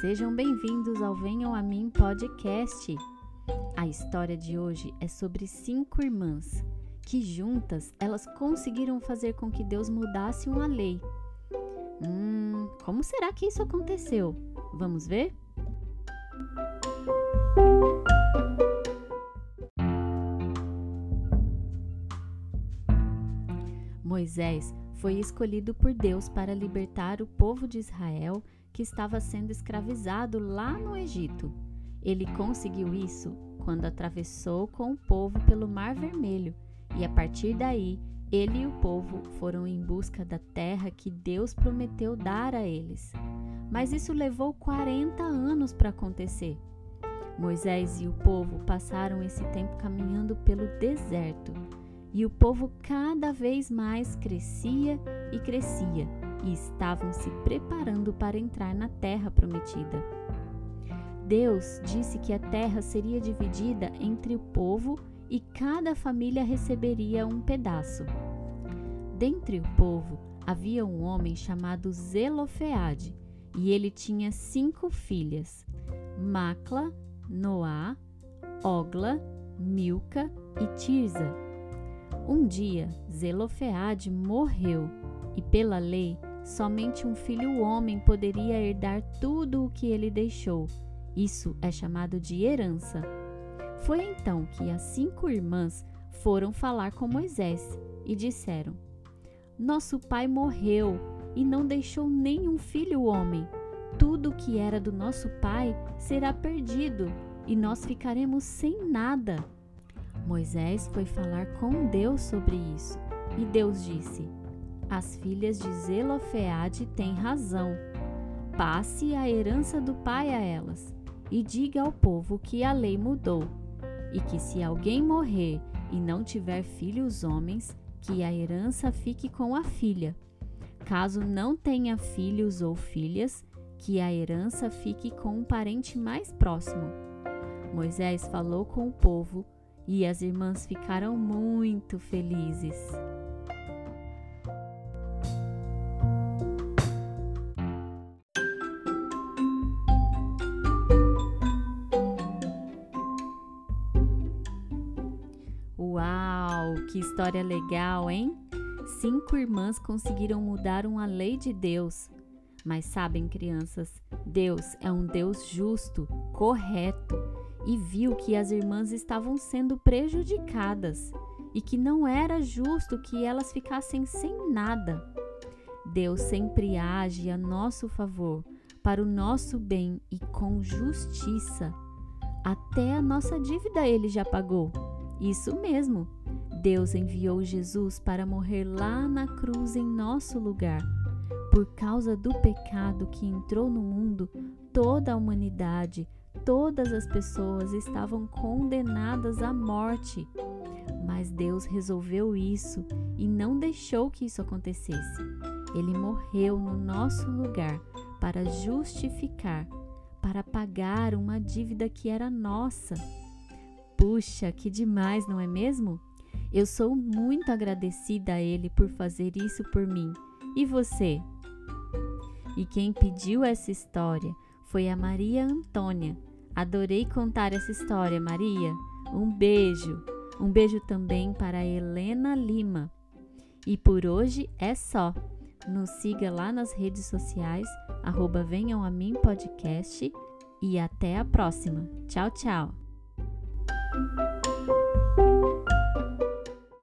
Sejam bem-vindos ao Venham a Mim podcast. A história de hoje é sobre cinco irmãs que juntas elas conseguiram fazer com que Deus mudasse uma lei. Hum, como será que isso aconteceu? Vamos ver? Moisés foi escolhido por Deus para libertar o povo de Israel que estava sendo escravizado lá no Egito. Ele conseguiu isso quando atravessou com o povo pelo Mar Vermelho, e a partir daí ele e o povo foram em busca da terra que Deus prometeu dar a eles. Mas isso levou 40 anos para acontecer. Moisés e o povo passaram esse tempo caminhando pelo deserto e o povo cada vez mais crescia e crescia, e estavam se preparando para entrar na terra prometida. Deus disse que a terra seria dividida entre o povo e cada família receberia um pedaço. Dentre o povo havia um homem chamado Zelofeade, e ele tinha cinco filhas: Macla, Noá, Ogla, Milca e Tirza. Um dia, Zelofeade morreu e, pela lei, somente um filho homem poderia herdar tudo o que ele deixou. Isso é chamado de herança. Foi então que as cinco irmãs foram falar com Moisés e disseram: Nosso pai morreu e não deixou nenhum filho homem. Tudo o que era do nosso pai será perdido e nós ficaremos sem nada. Moisés foi falar com Deus sobre isso, e Deus disse: As filhas de Zelofeade têm razão. Passe a herança do pai a elas, e diga ao povo que a lei mudou, e que se alguém morrer e não tiver filhos homens, que a herança fique com a filha. Caso não tenha filhos ou filhas, que a herança fique com um parente mais próximo. Moisés falou com o povo e as irmãs ficaram muito felizes. Que história legal, hein? Cinco irmãs conseguiram mudar uma lei de Deus. Mas sabem, crianças, Deus é um Deus justo, correto e viu que as irmãs estavam sendo prejudicadas e que não era justo que elas ficassem sem nada. Deus sempre age a nosso favor, para o nosso bem e com justiça. Até a nossa dívida ele já pagou. Isso mesmo. Deus enviou Jesus para morrer lá na cruz em nosso lugar. Por causa do pecado que entrou no mundo, toda a humanidade todas as pessoas estavam condenadas à morte. Mas Deus resolveu isso e não deixou que isso acontecesse. Ele morreu no nosso lugar para justificar, para pagar uma dívida que era nossa. Puxa, que demais, não é mesmo? Eu sou muito agradecida a Ele por fazer isso por mim. E você? E quem pediu essa história foi a Maria Antônia Adorei contar essa história, Maria. Um beijo. Um beijo também para Helena Lima. E por hoje é só. Nos siga lá nas redes sociais, arroba Venham a Mim Podcast. E até a próxima. Tchau, tchau.